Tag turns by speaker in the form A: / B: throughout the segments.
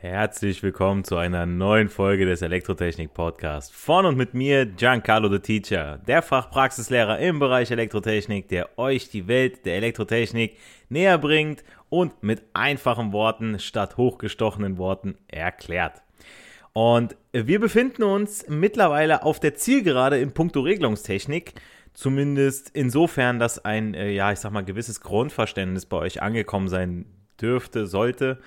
A: Herzlich willkommen zu einer neuen Folge des Elektrotechnik Podcasts. Von und mit mir Giancarlo the Teacher, der Fachpraxislehrer im Bereich Elektrotechnik, der euch die Welt der Elektrotechnik näher bringt und mit einfachen Worten statt hochgestochenen Worten erklärt. Und wir befinden uns mittlerweile auf der Zielgerade in puncto Regelungstechnik. Zumindest insofern, dass ein, äh, ja, ich sag mal, gewisses Grundverständnis bei euch angekommen sein dürfte, sollte.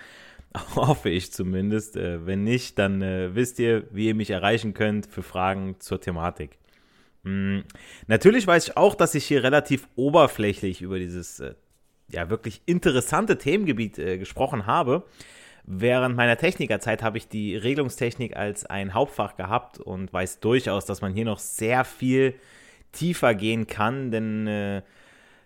A: Hoffe ich zumindest. Äh, wenn nicht, dann äh, wisst ihr, wie ihr mich erreichen könnt für Fragen zur Thematik. Hm. Natürlich weiß ich auch, dass ich hier relativ oberflächlich über dieses äh, ja wirklich interessante Themengebiet gesprochen habe. Während meiner Technikerzeit habe ich die Regelungstechnik als ein Hauptfach gehabt und weiß durchaus, dass man hier noch sehr viel tiefer gehen kann, denn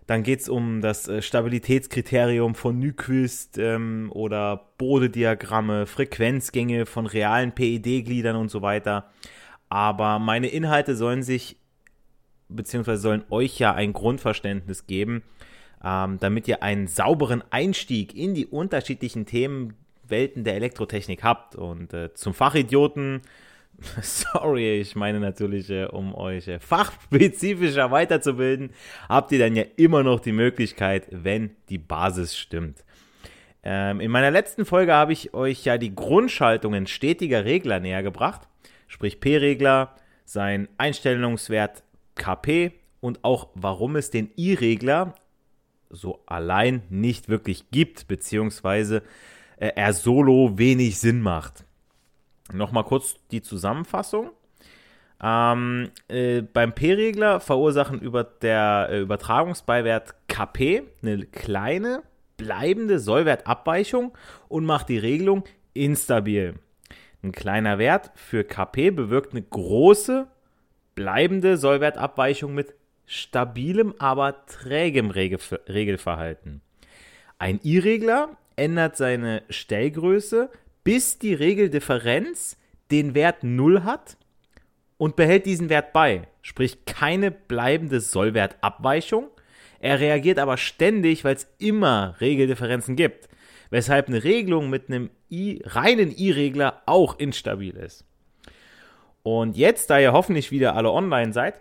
A: dann geht es um das äh, Stabilitätskriterium von Nyquist ähm, oder Bodediagramme, Frequenzgänge von realen PED-Gliedern und so weiter. Aber meine Inhalte sollen sich, beziehungsweise sollen euch ja ein Grundverständnis geben, ähm, damit ihr einen sauberen Einstieg in die unterschiedlichen Themenwelten der Elektrotechnik habt. Und äh, zum Fachidioten Sorry, ich meine natürlich, äh, um euch äh, fachspezifischer weiterzubilden, habt ihr dann ja immer noch die Möglichkeit, wenn die Basis stimmt. Ähm, in meiner letzten Folge habe ich euch ja die Grundschaltungen stetiger Regler näher gebracht, sprich P-Regler, sein Einstellungswert KP und auch warum es den I-Regler so allein nicht wirklich gibt, beziehungsweise äh, er solo wenig Sinn macht. Nochmal kurz die Zusammenfassung. Ähm, äh, beim P-Regler verursachen über der äh, Übertragungsbeiwert KP eine kleine bleibende Sollwertabweichung und macht die Regelung instabil. Ein kleiner Wert für KP bewirkt eine große bleibende Sollwertabweichung mit stabilem, aber trägem Regelverhalten. Ein I-Regler ändert seine Stellgröße bis die Regeldifferenz den Wert 0 hat und behält diesen Wert bei, sprich keine bleibende Sollwertabweichung. Er reagiert aber ständig, weil es immer Regeldifferenzen gibt, weshalb eine Regelung mit einem I, reinen I-Regler auch instabil ist. Und jetzt, da ihr hoffentlich wieder alle online seid,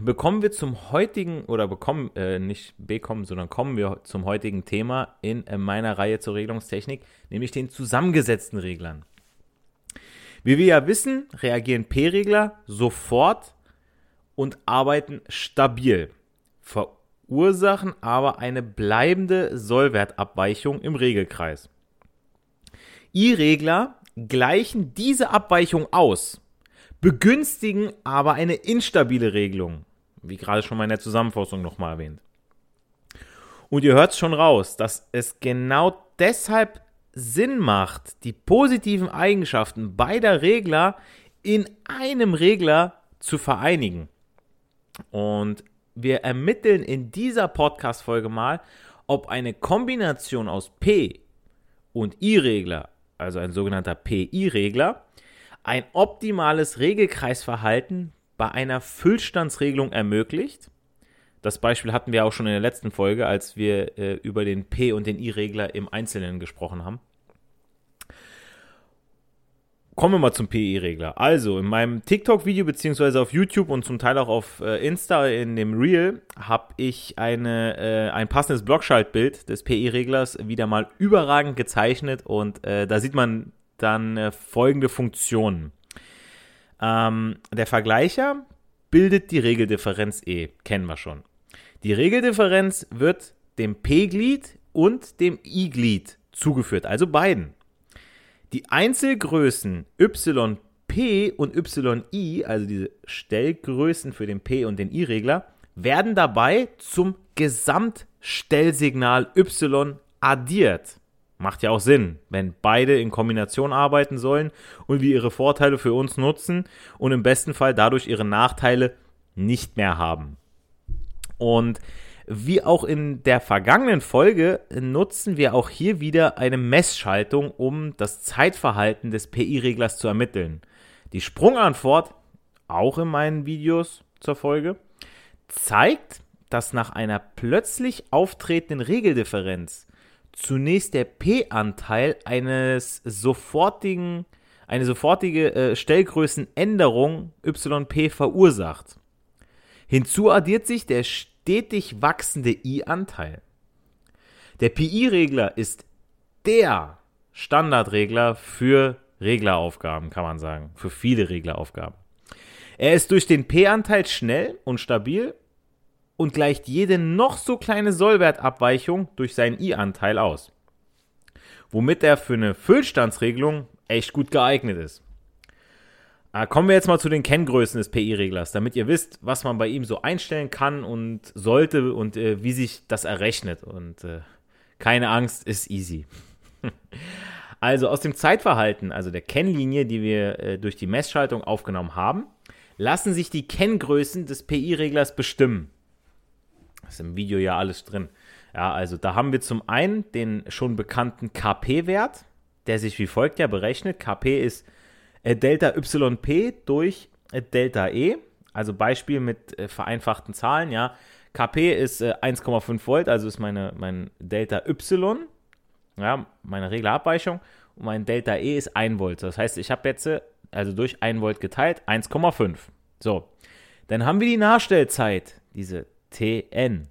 A: bekommen wir zum heutigen, oder bekommen, äh, nicht bekommen, sondern kommen wir zum heutigen Thema in äh, meiner Reihe zur Regelungstechnik, nämlich den zusammengesetzten Reglern. Wie wir ja wissen, reagieren P-Regler sofort und arbeiten stabil, verursachen aber eine bleibende Sollwertabweichung im Regelkreis. I-Regler gleichen diese Abweichung aus begünstigen aber eine instabile Regelung, wie gerade schon mal in der Zusammenfassung nochmal erwähnt. Und ihr hört es schon raus, dass es genau deshalb Sinn macht, die positiven Eigenschaften beider Regler in einem Regler zu vereinigen. Und wir ermitteln in dieser Podcast-Folge mal, ob eine Kombination aus P und I-Regler, also ein sogenannter PI-Regler, ein optimales Regelkreisverhalten bei einer Füllstandsregelung ermöglicht. Das Beispiel hatten wir auch schon in der letzten Folge, als wir äh, über den P- und den I-Regler im Einzelnen gesprochen haben. Kommen wir mal zum PI-Regler. Also, in meinem TikTok-Video, beziehungsweise auf YouTube und zum Teil auch auf äh, Insta in dem Reel, habe ich eine, äh, ein passendes Blockschaltbild des PI-Reglers wieder mal überragend gezeichnet und äh, da sieht man dann äh, folgende Funktionen. Ähm, der Vergleicher bildet die Regeldifferenz E, kennen wir schon. Die Regeldifferenz wird dem P-Glied und dem I-Glied zugeführt, also beiden. Die Einzelgrößen YP und YI, also diese Stellgrößen für den P- und den I-Regler, werden dabei zum Gesamtstellsignal Y addiert. Macht ja auch Sinn, wenn beide in Kombination arbeiten sollen und wir ihre Vorteile für uns nutzen und im besten Fall dadurch ihre Nachteile nicht mehr haben. Und wie auch in der vergangenen Folge nutzen wir auch hier wieder eine Messschaltung, um das Zeitverhalten des PI-Reglers zu ermitteln. Die Sprungantwort, auch in meinen Videos zur Folge, zeigt, dass nach einer plötzlich auftretenden Regeldifferenz zunächst der P-Anteil eines sofortigen, eine sofortige äh, Stellgrößenänderung YP verursacht. Hinzu addiert sich der stetig wachsende I-Anteil. Der PI-Regler ist der Standardregler für Regleraufgaben, kann man sagen, für viele Regleraufgaben. Er ist durch den P-Anteil schnell und stabil und gleicht jede noch so kleine Sollwertabweichung durch seinen I-Anteil aus. Womit er für eine Füllstandsregelung echt gut geeignet ist. Ah, kommen wir jetzt mal zu den Kenngrößen des PI-Reglers, damit ihr wisst, was man bei ihm so einstellen kann und sollte und äh, wie sich das errechnet. Und äh, keine Angst, ist easy. also aus dem Zeitverhalten, also der Kennlinie, die wir äh, durch die Messschaltung aufgenommen haben, lassen sich die Kenngrößen des PI-Reglers bestimmen. Ist im Video ja alles drin. Ja, also da haben wir zum einen den schon bekannten KP-Wert, der sich wie folgt ja berechnet. KP ist äh, Delta YP durch äh, Delta E. Also Beispiel mit äh, vereinfachten Zahlen, ja. KP ist 1,5 Volt, also ist meine, mein Delta Y, ja, meine Reglerabweichung. Und mein Delta E ist 1 Volt. Das heißt, ich habe jetzt, also durch 1 Volt geteilt, 1,5. So, dann haben wir die Nachstellzeit, diese TN.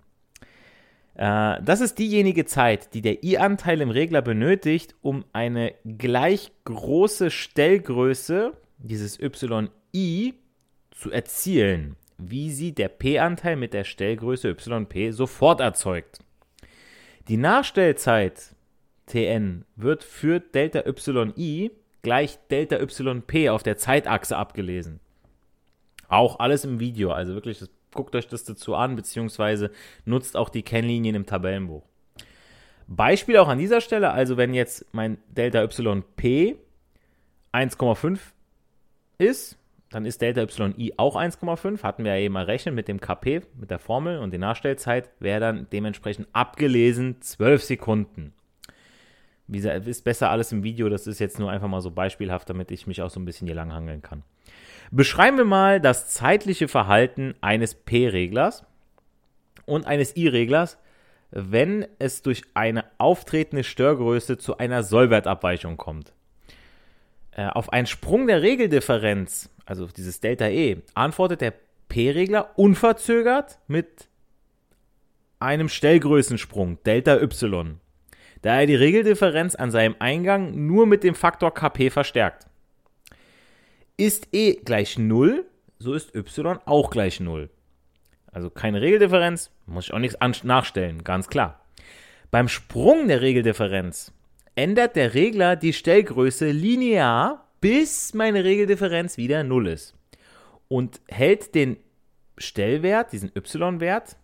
A: Äh, das ist diejenige Zeit, die der I-Anteil im Regler benötigt, um eine gleich große Stellgröße, dieses YI, zu erzielen, wie sie der P-Anteil mit der Stellgröße YP sofort erzeugt. Die Nachstellzeit Tn wird für Delta YI gleich Delta YP auf der Zeitachse abgelesen. Auch alles im Video, also wirklich das guckt euch das dazu an, beziehungsweise nutzt auch die Kennlinien im Tabellenbuch. Beispiel auch an dieser Stelle, also wenn jetzt mein Delta YP 1,5 ist, dann ist Delta YI auch 1,5. Hatten wir ja eben errechnet mit dem KP, mit der Formel und die Nachstellzeit wäre dann dementsprechend abgelesen 12 Sekunden. Wie gesagt, ist besser alles im Video, das ist jetzt nur einfach mal so beispielhaft, damit ich mich auch so ein bisschen hier langhangeln kann. Beschreiben wir mal das zeitliche Verhalten eines P-Reglers und eines I-Reglers, wenn es durch eine auftretende Störgröße zu einer Sollwertabweichung kommt. Äh, auf einen Sprung der Regeldifferenz, also dieses Delta E, antwortet der P-Regler unverzögert mit einem Stellgrößensprung, Delta Y, da er die Regeldifferenz an seinem Eingang nur mit dem Faktor Kp verstärkt. Ist e gleich 0, so ist y auch gleich 0. Also keine Regeldifferenz, muss ich auch nichts nachstellen, ganz klar. Beim Sprung der Regeldifferenz ändert der Regler die Stellgröße linear, bis meine Regeldifferenz wieder 0 ist. Und hält den Stellwert, diesen y-Wert,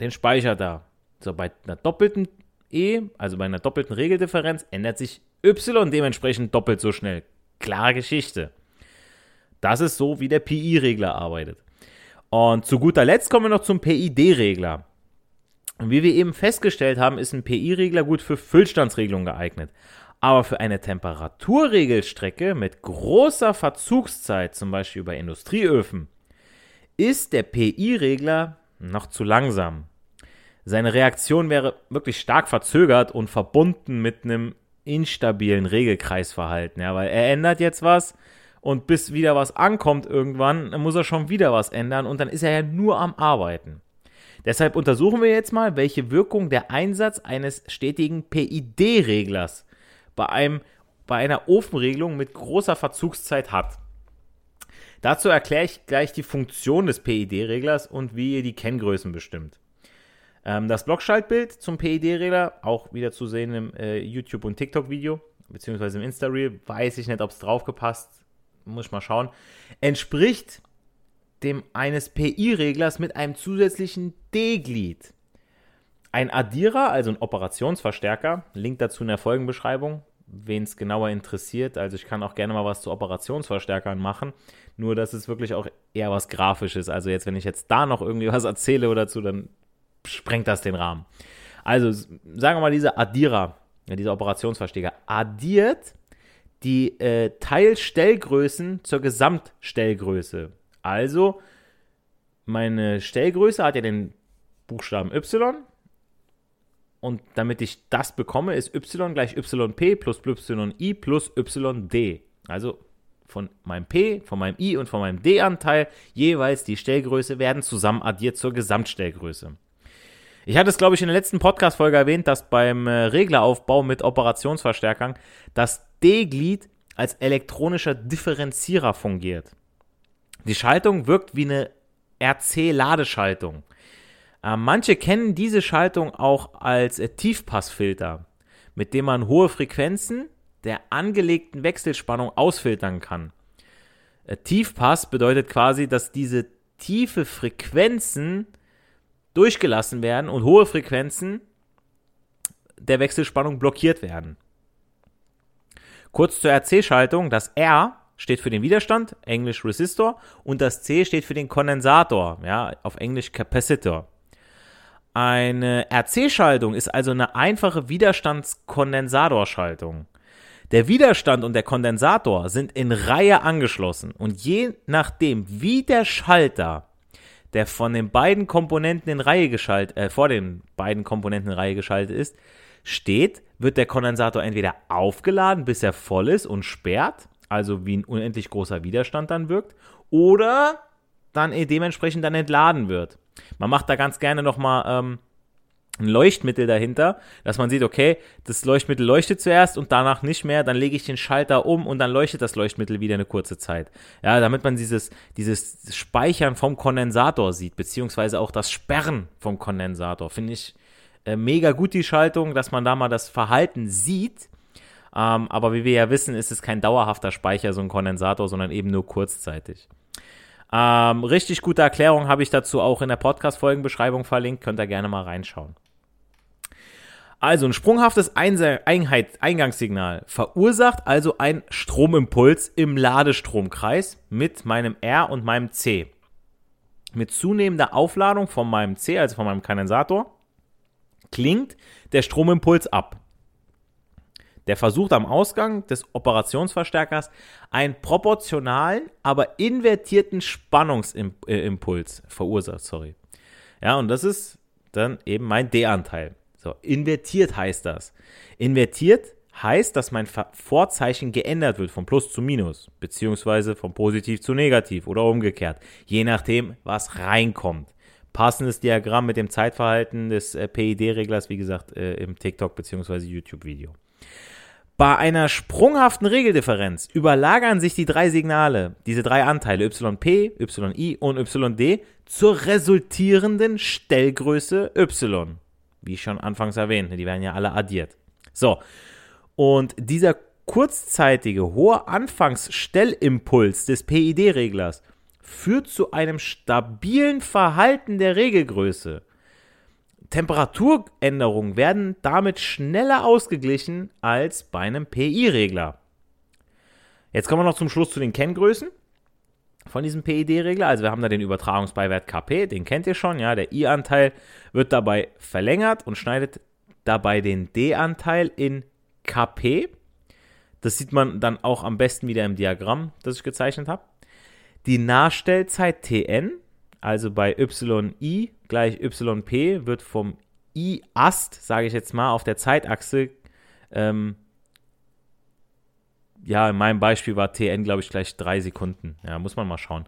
A: den Speicher da. So, bei einer doppelten e, also bei einer doppelten Regeldifferenz, ändert sich y dementsprechend doppelt so schnell. Klare Geschichte. Das ist so, wie der PI-Regler arbeitet. Und zu guter Letzt kommen wir noch zum PID-Regler. Wie wir eben festgestellt haben, ist ein PI-Regler gut für Füllstandsregelung geeignet. Aber für eine Temperaturregelstrecke mit großer Verzugszeit, zum Beispiel bei Industrieöfen, ist der PI-Regler noch zu langsam. Seine Reaktion wäre wirklich stark verzögert und verbunden mit einem instabilen Regelkreisverhalten, ja, weil er ändert jetzt was und bis wieder was ankommt irgendwann, muss er schon wieder was ändern und dann ist er ja nur am Arbeiten. Deshalb untersuchen wir jetzt mal, welche Wirkung der Einsatz eines stetigen PID-Reglers bei, bei einer Ofenregelung mit großer Verzugszeit hat. Dazu erkläre ich gleich die Funktion des PID-Reglers und wie ihr die Kenngrößen bestimmt. Ähm, das Blockschaltbild zum PID-Regler, auch wieder zu sehen im äh, YouTube- und TikTok-Video, beziehungsweise im Insta-Reel, weiß ich nicht, ob es draufgepasst, muss ich mal schauen, entspricht dem eines PI-Reglers mit einem zusätzlichen D-Glied. Ein Addierer, also ein Operationsverstärker, Link dazu in der Folgenbeschreibung, wen es genauer interessiert. Also ich kann auch gerne mal was zu Operationsverstärkern machen, nur dass es wirklich auch eher was Grafisches. Also jetzt, wenn ich jetzt da noch irgendwie was erzähle oder dazu, dann sprengt das den Rahmen. Also sagen wir mal, dieser Addierer, dieser Operationsverstärker, addiert die äh, Teilstellgrößen zur Gesamtstellgröße. Also, meine Stellgröße hat ja den Buchstaben Y. Und damit ich das bekomme, ist y gleich yp plus yi plus yd. Also von meinem p, von meinem i und von meinem d-Anteil jeweils die Stellgröße werden zusammen addiert zur Gesamtstellgröße. Ich hatte es, glaube ich, in der letzten Podcast-Folge erwähnt, dass beim äh, Regleraufbau mit Operationsverstärkern das D-Glied als elektronischer Differenzierer fungiert. Die Schaltung wirkt wie eine RC-Ladeschaltung. Äh, manche kennen diese Schaltung auch als äh, Tiefpassfilter, mit dem man hohe Frequenzen der angelegten Wechselspannung ausfiltern kann. Äh, Tiefpass bedeutet quasi, dass diese tiefe Frequenzen durchgelassen werden und hohe Frequenzen der Wechselspannung blockiert werden. Kurz zur RC-Schaltung, das R steht für den Widerstand, Englisch Resistor, und das C steht für den Kondensator, ja, auf Englisch Capacitor. Eine RC-Schaltung ist also eine einfache Widerstandskondensatorschaltung. Der Widerstand und der Kondensator sind in Reihe angeschlossen und je nachdem, wie der Schalter, der von den beiden Komponenten in Reihe geschaltet, äh, vor den beiden Komponenten in Reihe geschaltet ist, steht, wird der Kondensator entweder aufgeladen, bis er voll ist und sperrt, also wie ein unendlich großer Widerstand dann wirkt, oder dann dementsprechend dann entladen wird. Man macht da ganz gerne nochmal ähm, ein Leuchtmittel dahinter, dass man sieht, okay, das Leuchtmittel leuchtet zuerst und danach nicht mehr, dann lege ich den Schalter um und dann leuchtet das Leuchtmittel wieder eine kurze Zeit. Ja, damit man dieses, dieses Speichern vom Kondensator sieht, beziehungsweise auch das Sperren vom Kondensator. Finde ich äh, mega gut die Schaltung, dass man da mal das Verhalten sieht ähm, aber wie wir ja wissen, ist es kein dauerhafter Speicher, so ein Kondensator, sondern eben nur kurzzeitig. Ähm, richtig gute Erklärung habe ich dazu auch in der Podcast-Folgenbeschreibung verlinkt. Könnt ihr gerne mal reinschauen. Also ein sprunghaftes Einheit Eingangssignal verursacht also ein Stromimpuls im Ladestromkreis mit meinem R und meinem C. Mit zunehmender Aufladung von meinem C, also von meinem Kondensator, klingt der Stromimpuls ab. Der versucht am Ausgang des Operationsverstärkers einen proportionalen, aber invertierten Spannungsimpuls verursacht. Sorry. Ja, und das ist dann eben mein D-Anteil. So, invertiert heißt das. Invertiert heißt, dass mein Vorzeichen geändert wird von Plus zu Minus, beziehungsweise von Positiv zu Negativ oder umgekehrt, je nachdem, was reinkommt. Passendes Diagramm mit dem Zeitverhalten des äh, PID-Reglers, wie gesagt, äh, im TikTok- beziehungsweise YouTube-Video. Bei einer sprunghaften Regeldifferenz überlagern sich die drei Signale, diese drei Anteile YP, YI und YD, zur resultierenden Stellgröße Y. Wie schon anfangs erwähnt, die werden ja alle addiert. So, und dieser kurzzeitige hohe Anfangsstellimpuls des PID-Reglers führt zu einem stabilen Verhalten der Regelgröße. Temperaturänderungen werden damit schneller ausgeglichen als bei einem PI-Regler. Jetzt kommen wir noch zum Schluss zu den Kenngrößen von diesem PID-Regler. Also wir haben da den Übertragungsbeiwert KP, den kennt ihr schon, ja. Der I-Anteil wird dabei verlängert und schneidet dabei den D-Anteil in KP. Das sieht man dann auch am besten wieder im Diagramm, das ich gezeichnet habe. Die Nachstellzeit TN also bei yi gleich yp wird vom i-Ast, sage ich jetzt mal, auf der Zeitachse, ähm, ja, in meinem Beispiel war tn, glaube ich, gleich drei Sekunden. Ja, muss man mal schauen.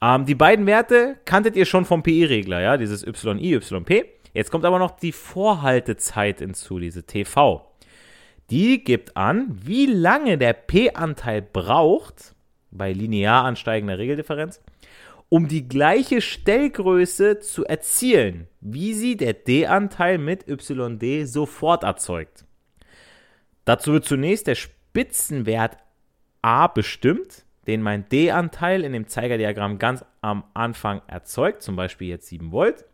A: Ähm, die beiden Werte kanntet ihr schon vom PI-Regler, ja, dieses yi, yp. Jetzt kommt aber noch die Vorhaltezeit hinzu, diese TV. Die gibt an, wie lange der P-Anteil braucht, bei linear ansteigender Regeldifferenz, um die gleiche Stellgröße zu erzielen, wie sie der D-Anteil mit YD sofort erzeugt. Dazu wird zunächst der Spitzenwert A bestimmt, den mein D-Anteil in dem Zeigerdiagramm ganz am Anfang erzeugt, zum Beispiel jetzt 7 Volt.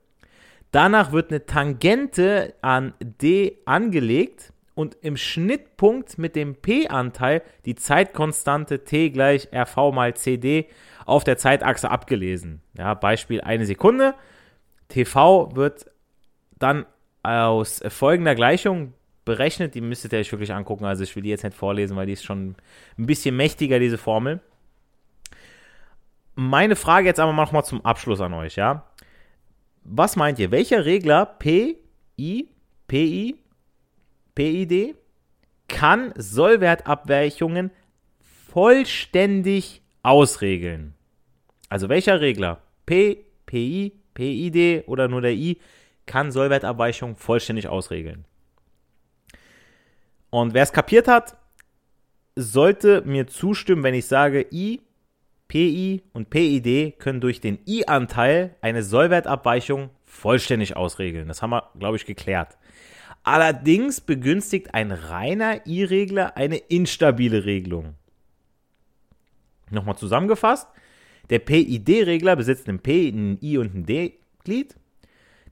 A: Danach wird eine Tangente an D angelegt und im Schnittpunkt mit dem P-Anteil die Zeitkonstante T gleich RV mal CD auf der Zeitachse abgelesen. Ja, Beispiel eine Sekunde. TV wird dann aus folgender Gleichung berechnet. Die müsstet ihr euch wirklich angucken. Also ich will die jetzt nicht vorlesen, weil die ist schon ein bisschen mächtiger, diese Formel. Meine Frage jetzt aber nochmal zum Abschluss an euch, ja. Was meint ihr? Welcher Regler P, I, PI, PID kann Sollwertabweichungen vollständig ausregeln? Also welcher Regler P, PI, PID oder nur der I kann Sollwertabweichungen vollständig ausregeln? Und wer es kapiert hat, sollte mir zustimmen, wenn ich sage, I, PI und PID können durch den I-Anteil eine Sollwertabweichung vollständig ausregeln. Das haben wir, glaube ich, geklärt. Allerdings begünstigt ein reiner I-Regler eine instabile Regelung. Nochmal zusammengefasst, der PID-Regler besitzt einen P, einen I und ein D-Glied.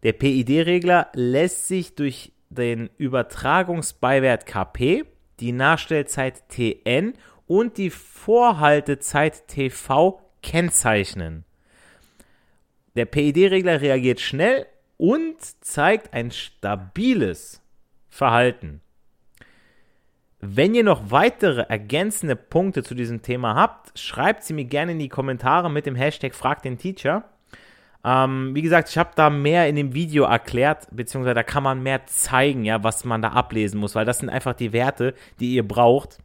A: Der PID-Regler lässt sich durch den Übertragungsbeiwert KP, die Nachstellzeit TN und die Vorhaltezeit TV kennzeichnen. Der PID-Regler reagiert schnell und zeigt ein stabiles Verhalten. Wenn ihr noch weitere ergänzende Punkte zu diesem Thema habt, schreibt sie mir gerne in die Kommentare mit dem Hashtag Frag den Teacher. Ähm, wie gesagt, ich habe da mehr in dem Video erklärt, beziehungsweise da kann man mehr zeigen, ja, was man da ablesen muss, weil das sind einfach die Werte, die ihr braucht.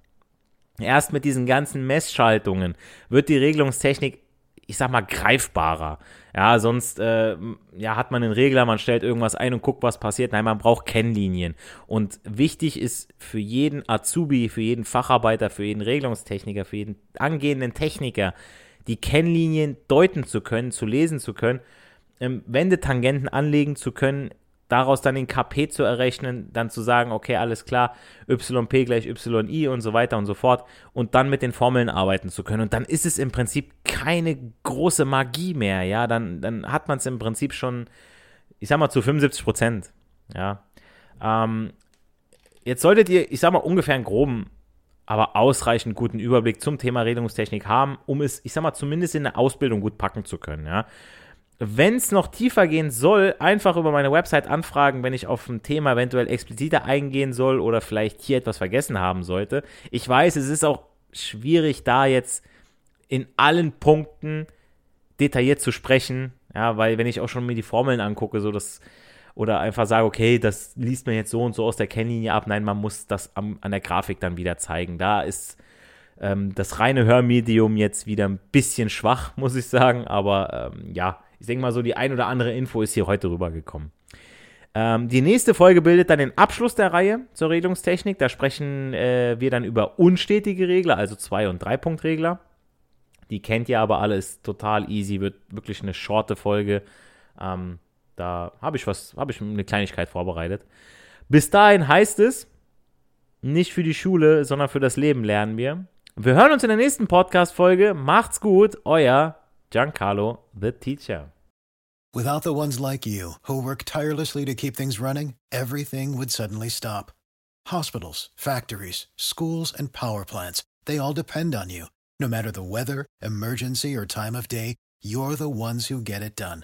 A: Erst mit diesen ganzen Messschaltungen wird die Regelungstechnik, ich sag mal, greifbarer. Ja, sonst äh, ja, hat man einen Regler, man stellt irgendwas ein und guckt, was passiert. Nein, man braucht Kennlinien. Und wichtig ist für jeden Azubi, für jeden Facharbeiter, für jeden Regelungstechniker, für jeden angehenden Techniker, die Kennlinien deuten zu können, zu lesen zu können, ähm, Wendetangenten anlegen zu können, daraus dann den KP zu errechnen, dann zu sagen, okay, alles klar, YP gleich YI und so weiter und so fort und dann mit den Formeln arbeiten zu können. Und dann ist es im Prinzip keine große Magie mehr, ja, dann, dann hat man es im Prinzip schon, ich sag mal, zu 75 Prozent, ja. Ähm, jetzt solltet ihr, ich sag mal, ungefähr einen groben aber ausreichend guten Überblick zum Thema Regelungstechnik haben, um es, ich sag mal, zumindest in der Ausbildung gut packen zu können, ja. Wenn es noch tiefer gehen soll, einfach über meine Website anfragen, wenn ich auf ein Thema eventuell expliziter eingehen soll oder vielleicht hier etwas vergessen haben sollte. Ich weiß, es ist auch schwierig, da jetzt in allen Punkten detailliert zu sprechen, ja, weil wenn ich auch schon mir die Formeln angucke, so das oder einfach sage, okay, das liest man jetzt so und so aus der Kennlinie ab. Nein, man muss das am, an der Grafik dann wieder zeigen. Da ist ähm, das reine Hörmedium jetzt wieder ein bisschen schwach, muss ich sagen. Aber ähm, ja, ich denke mal so, die ein oder andere Info ist hier heute rübergekommen. Ähm, die nächste Folge bildet dann den Abschluss der Reihe zur Regelungstechnik. Da sprechen äh, wir dann über unstetige Regler, also Zwei- und Drei-Punkt-Regler. Die kennt ihr aber alle, ist total easy, wird wirklich eine shorte Folge. Ähm, da habe ich was, habe ich eine Kleinigkeit vorbereitet. Bis dahin heißt es, nicht für die Schule, sondern für das Leben lernen wir. Wir hören uns in der nächsten Podcast-Folge. Macht's gut, euer Giancarlo, the teacher.
B: Without the ones like you, who work tirelessly to keep things running, everything would suddenly stop. Hospitals, factories, schools, and power plants, they all depend on you. No matter the weather, emergency, or time of day, you're the ones who get it done.